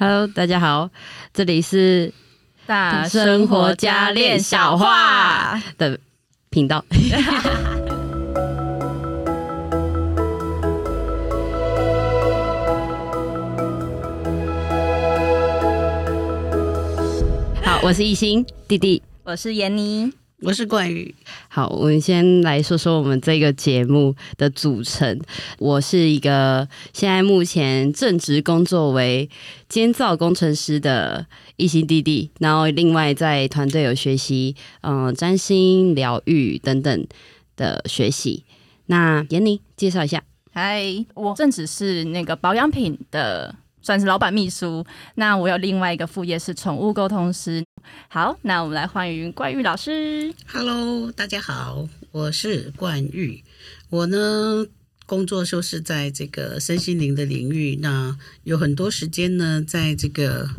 Hello，大家好，这里是大生活家练小话的频道。好，我是艺兴弟弟，我是妍妮。我是冠宇。好，我们先来说说我们这个节目的组成。我是一个现在目前正职工作为监造工程师的艺兴弟弟，然后另外在团队有学习嗯占星、疗愈等等的学习。那闫妮介绍一下。嗨，我正职是那个保养品的。算是老板秘书，那我有另外一个副业是宠物沟通师。好，那我们来欢迎冠玉老师。Hello，大家好，我是冠玉。我呢，工作就是在这个身心灵的领域，那有很多时间呢，在这个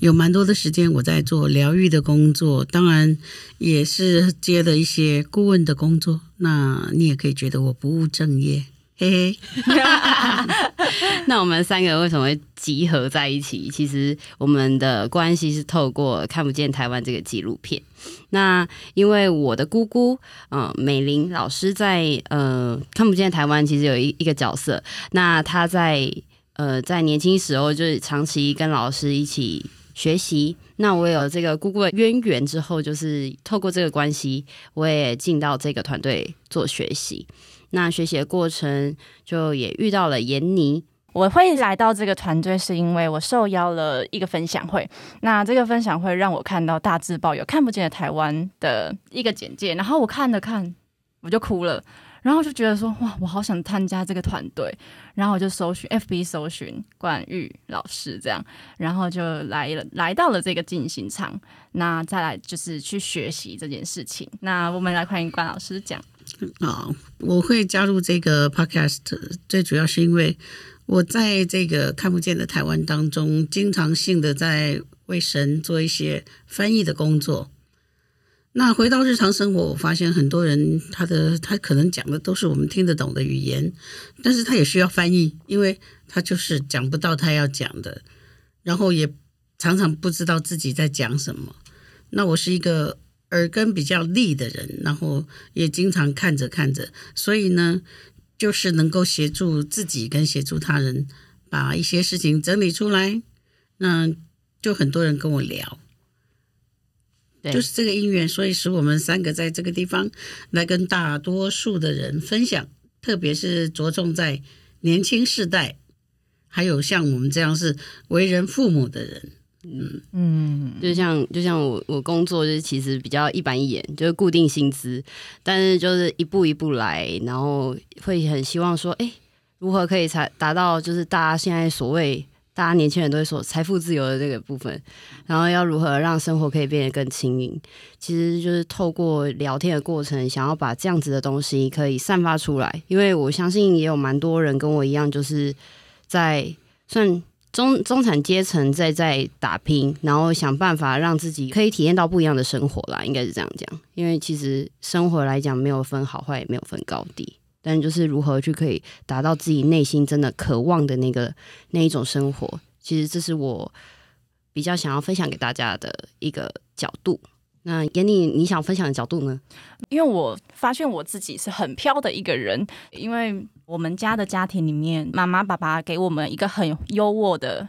有蛮多的时间我在做疗愈的工作，当然也是接了一些顾问的工作。那你也可以觉得我不务正业。嘿嘿，那我们三个人为什么会集合在一起？其实我们的关系是透过《看不见台湾》这个纪录片。那因为我的姑姑，嗯、美玲老师在呃《看不见台湾》其实有一一个角色。那她在呃在年轻时候就是长期跟老师一起学习。那我有这个姑姑的渊源之后，就是透过这个关系，我也进到这个团队做学习。那学习的过程就也遇到了闫妮。我会来到这个团队，是因为我受邀了一个分享会。那这个分享会让我看到大字报有看不见的台湾的一个简介，然后我看了看，我就哭了，然后就觉得说哇，我好想参加这个团队。然后我就搜寻 FB 搜寻冠玉老师这样，然后就来了，来到了这个进行场。那再来就是去学习这件事情。那我们来欢迎冠老师讲。啊，我会加入这个 podcast，最主要是因为我在这个看不见的台湾当中，经常性的在为神做一些翻译的工作。那回到日常生活，我发现很多人他的他可能讲的都是我们听得懂的语言，但是他也需要翻译，因为他就是讲不到他要讲的，然后也常常不知道自己在讲什么。那我是一个。耳根比较利的人，然后也经常看着看着，所以呢，就是能够协助自己跟协助他人把一些事情整理出来。那就很多人跟我聊，对，就是这个因缘，所以使我们三个在这个地方来跟大多数的人分享，特别是着重在年轻世代，还有像我们这样是为人父母的人。嗯。嗯，就像就像我我工作就是其实比较一板一眼，就是固定薪资，但是就是一步一步来，然后会很希望说，哎，如何可以才达到就是大家现在所谓大家年轻人都会说财富自由的这个部分，然后要如何让生活可以变得更轻盈，其实就是透过聊天的过程，想要把这样子的东西可以散发出来，因为我相信也有蛮多人跟我一样，就是在算。中中产阶层在在打拼，然后想办法让自己可以体验到不一样的生活啦，应该是这样讲。因为其实生活来讲，没有分好坏，也没有分高低，但就是如何去可以达到自己内心真的渴望的那个那一种生活，其实这是我比较想要分享给大家的一个角度。那妍妮，你想分享的角度呢？因为我发现我自己是很飘的一个人，因为我们家的家庭里面，妈妈爸爸给我们一个很优渥的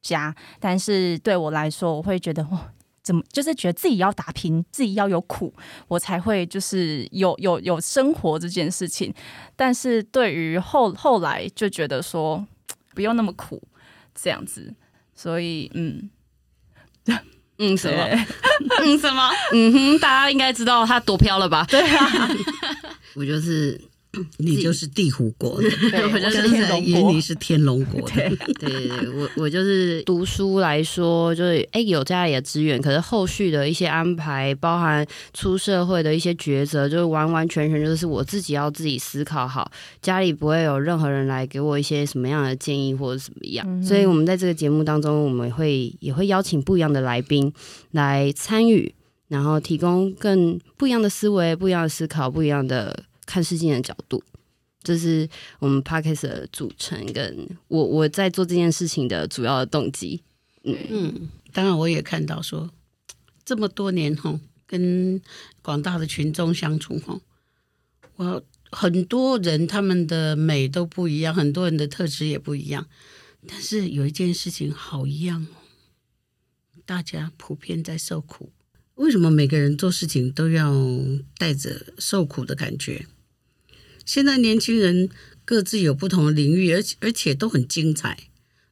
家，但是对我来说，我会觉得哇，怎么就是觉得自己要打拼，自己要有苦，我才会就是有有有生活这件事情。但是对于后后来就觉得说不用那么苦这样子，所以嗯。嗯，什么？嗯，什么？嗯哼，大家应该知道他多飘了吧？对啊，我就是。你就是地虎国的，我就是天龙国。你是天龙国的，对对对，我我就是读书来说，就是哎、欸，有家里的资源，可是后续的一些安排，包含出社会的一些抉择，就是完完全全就是我自己要自己思考好，家里不会有任何人来给我一些什么样的建议或者怎么样。嗯、所以，我们在这个节目当中，我们会也会邀请不一样的来宾来参与，然后提供更不一样的思维、不一样的思考、不一样的。看事情的角度，这是我们 podcast 的组成，跟我我在做这件事情的主要的动机。嗯嗯，当然我也看到说，这么多年哈，跟广大的群众相处哈，我很多人他们的美都不一样，很多人的特质也不一样，但是有一件事情好一样哦，大家普遍在受苦。为什么每个人做事情都要带着受苦的感觉？现在年轻人各自有不同的领域，而且而且都很精彩。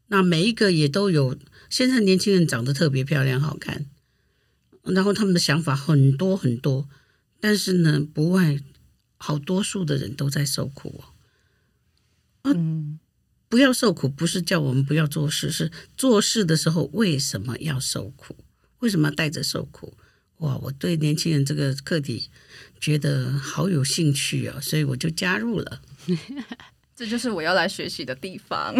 那每一个也都有。现在年轻人长得特别漂亮、好看，然后他们的想法很多很多，但是呢，不外好多数的人都在受苦哦。嗯，不要受苦，不是叫我们不要做事，是做事的时候为什么要受苦？为什么要带着受苦？哇，我对年轻人这个课题觉得好有兴趣啊，所以我就加入了。这就是我要来学习的地方。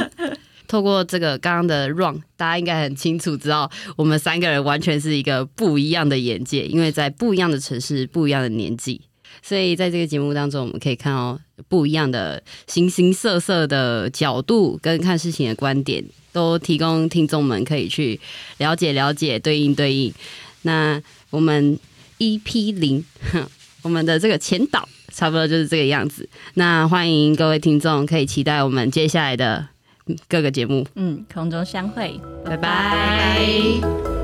透过这个刚刚的 run，大家应该很清楚知道，我们三个人完全是一个不一样的眼界，因为在不一样的城市、不一样的年纪，所以在这个节目当中，我们可以看到不一样的形形色色的角度跟看事情的观点，都提供听众们可以去了解、了解、对应、对应。那我们 EP 零，我们的这个前导差不多就是这个样子。那欢迎各位听众可以期待我们接下来的。各个节目，嗯，空中相会，拜拜。拜拜。